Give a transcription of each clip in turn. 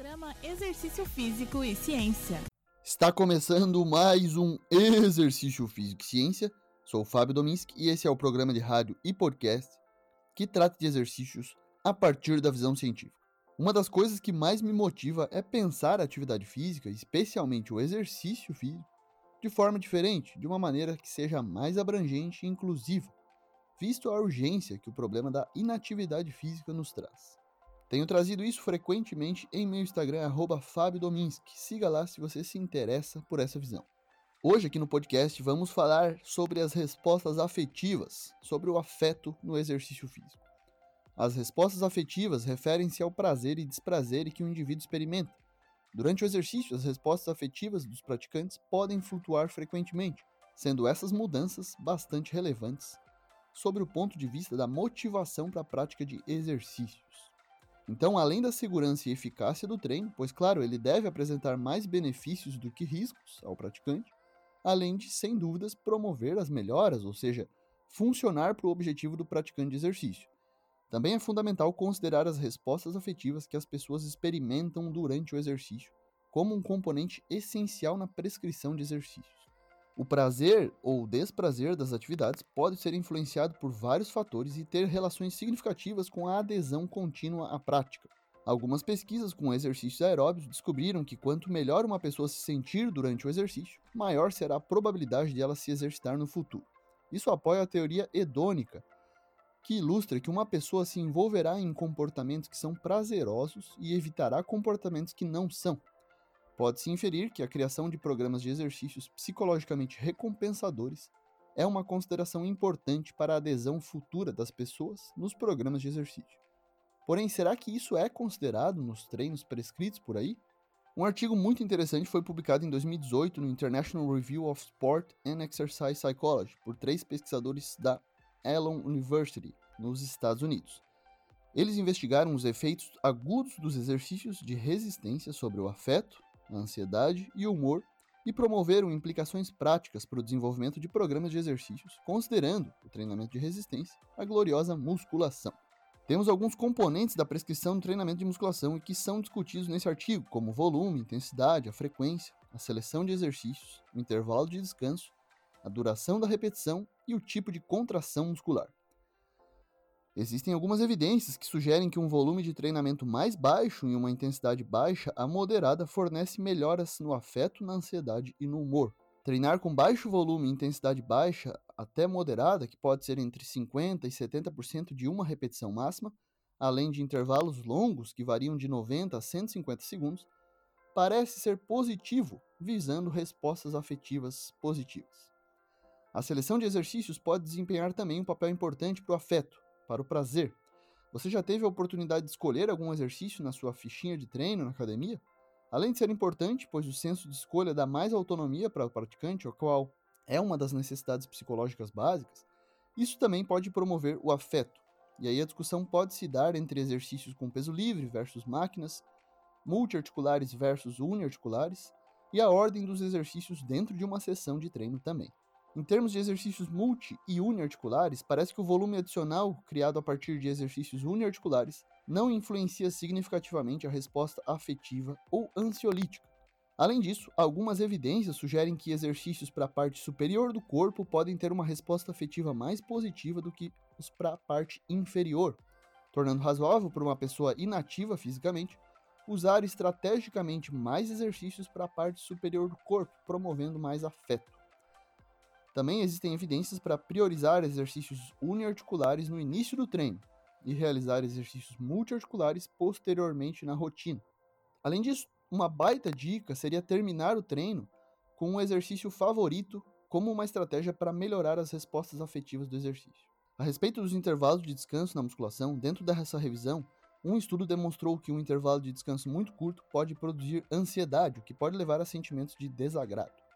Programa Exercício Físico e Ciência. Está começando mais um Exercício Físico e Ciência. Sou o Fábio Dominski e esse é o programa de rádio e podcast que trata de exercícios a partir da visão científica. Uma das coisas que mais me motiva é pensar a atividade física, especialmente o exercício físico, de forma diferente, de uma maneira que seja mais abrangente e inclusiva, visto a urgência que o problema da inatividade física nos traz. Tenho trazido isso frequentemente em meu Instagram, FábioDominski. Siga lá se você se interessa por essa visão. Hoje, aqui no podcast, vamos falar sobre as respostas afetivas, sobre o afeto no exercício físico. As respostas afetivas referem-se ao prazer e desprazer que o indivíduo experimenta. Durante o exercício, as respostas afetivas dos praticantes podem flutuar frequentemente, sendo essas mudanças bastante relevantes sobre o ponto de vista da motivação para a prática de exercícios. Então, além da segurança e eficácia do treino, pois claro, ele deve apresentar mais benefícios do que riscos ao praticante, além de, sem dúvidas, promover as melhoras, ou seja, funcionar para o objetivo do praticante de exercício. Também é fundamental considerar as respostas afetivas que as pessoas experimentam durante o exercício como um componente essencial na prescrição de exercícios. O prazer ou desprazer das atividades pode ser influenciado por vários fatores e ter relações significativas com a adesão contínua à prática. Algumas pesquisas com exercícios aeróbios descobriram que quanto melhor uma pessoa se sentir durante o exercício, maior será a probabilidade de ela se exercitar no futuro. Isso apoia a teoria hedônica, que ilustra que uma pessoa se envolverá em comportamentos que são prazerosos e evitará comportamentos que não são. Pode-se inferir que a criação de programas de exercícios psicologicamente recompensadores é uma consideração importante para a adesão futura das pessoas nos programas de exercício. Porém, será que isso é considerado nos treinos prescritos por aí? Um artigo muito interessante foi publicado em 2018 no International Review of Sport and Exercise Psychology por três pesquisadores da Elon University, nos Estados Unidos. Eles investigaram os efeitos agudos dos exercícios de resistência sobre o afeto, a ansiedade e o humor e promoveram implicações práticas para o desenvolvimento de programas de exercícios, considerando o treinamento de resistência a gloriosa musculação. Temos alguns componentes da prescrição do treinamento de musculação e que são discutidos nesse artigo, como volume, intensidade, a frequência, a seleção de exercícios, o intervalo de descanso, a duração da repetição e o tipo de contração muscular. Existem algumas evidências que sugerem que um volume de treinamento mais baixo e uma intensidade baixa a moderada fornece melhoras no afeto, na ansiedade e no humor. Treinar com baixo volume e intensidade baixa até moderada, que pode ser entre 50% e 70% de uma repetição máxima, além de intervalos longos que variam de 90 a 150 segundos, parece ser positivo, visando respostas afetivas positivas. A seleção de exercícios pode desempenhar também um papel importante para o afeto, para o prazer. Você já teve a oportunidade de escolher algum exercício na sua fichinha de treino na academia? Além de ser importante, pois o senso de escolha dá mais autonomia para o praticante, o qual é uma das necessidades psicológicas básicas, isso também pode promover o afeto. E aí a discussão pode se dar entre exercícios com peso livre versus máquinas, multiarticulares versus uniarticulares, e a ordem dos exercícios dentro de uma sessão de treino também. Em termos de exercícios multi e uniarticulares, parece que o volume adicional criado a partir de exercícios uniarticulares não influencia significativamente a resposta afetiva ou ansiolítica. Além disso, algumas evidências sugerem que exercícios para a parte superior do corpo podem ter uma resposta afetiva mais positiva do que os para a parte inferior, tornando razoável para uma pessoa inativa fisicamente usar estrategicamente mais exercícios para a parte superior do corpo, promovendo mais afeto. Também existem evidências para priorizar exercícios uniarticulares no início do treino e realizar exercícios multiarticulares posteriormente na rotina. Além disso, uma baita dica seria terminar o treino com um exercício favorito como uma estratégia para melhorar as respostas afetivas do exercício. A respeito dos intervalos de descanso na musculação, dentro dessa revisão, um estudo demonstrou que um intervalo de descanso muito curto pode produzir ansiedade, o que pode levar a sentimentos de desagrado.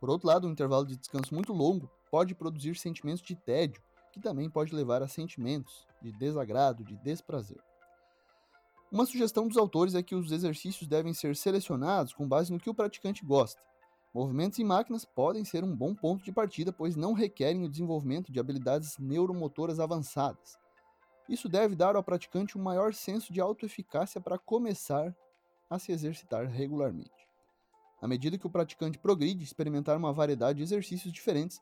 Por outro lado, um intervalo de descanso muito longo pode produzir sentimentos de tédio, que também pode levar a sentimentos de desagrado, de desprazer. Uma sugestão dos autores é que os exercícios devem ser selecionados com base no que o praticante gosta. Movimentos em máquinas podem ser um bom ponto de partida, pois não requerem o desenvolvimento de habilidades neuromotoras avançadas. Isso deve dar ao praticante um maior senso de autoeficácia para começar a se exercitar regularmente. À medida que o praticante progride, experimentar uma variedade de exercícios diferentes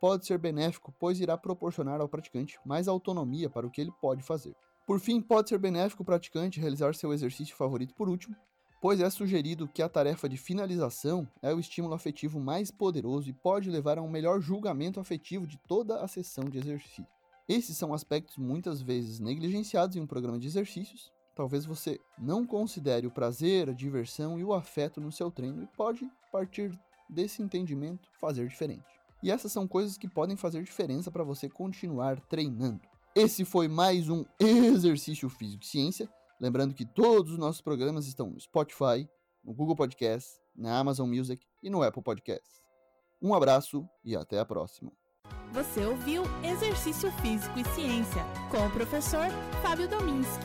pode ser benéfico, pois irá proporcionar ao praticante mais autonomia para o que ele pode fazer. Por fim, pode ser benéfico o praticante realizar seu exercício favorito por último, pois é sugerido que a tarefa de finalização é o estímulo afetivo mais poderoso e pode levar a um melhor julgamento afetivo de toda a sessão de exercício. Esses são aspectos muitas vezes negligenciados em um programa de exercícios. Talvez você não considere o prazer, a diversão e o afeto no seu treino e pode, a partir desse entendimento, fazer diferente. E essas são coisas que podem fazer diferença para você continuar treinando. Esse foi mais um Exercício Físico e Ciência. Lembrando que todos os nossos programas estão no Spotify, no Google Podcasts, na Amazon Music e no Apple Podcasts. Um abraço e até a próxima. Você ouviu Exercício Físico e Ciência com o professor Fábio Dominski,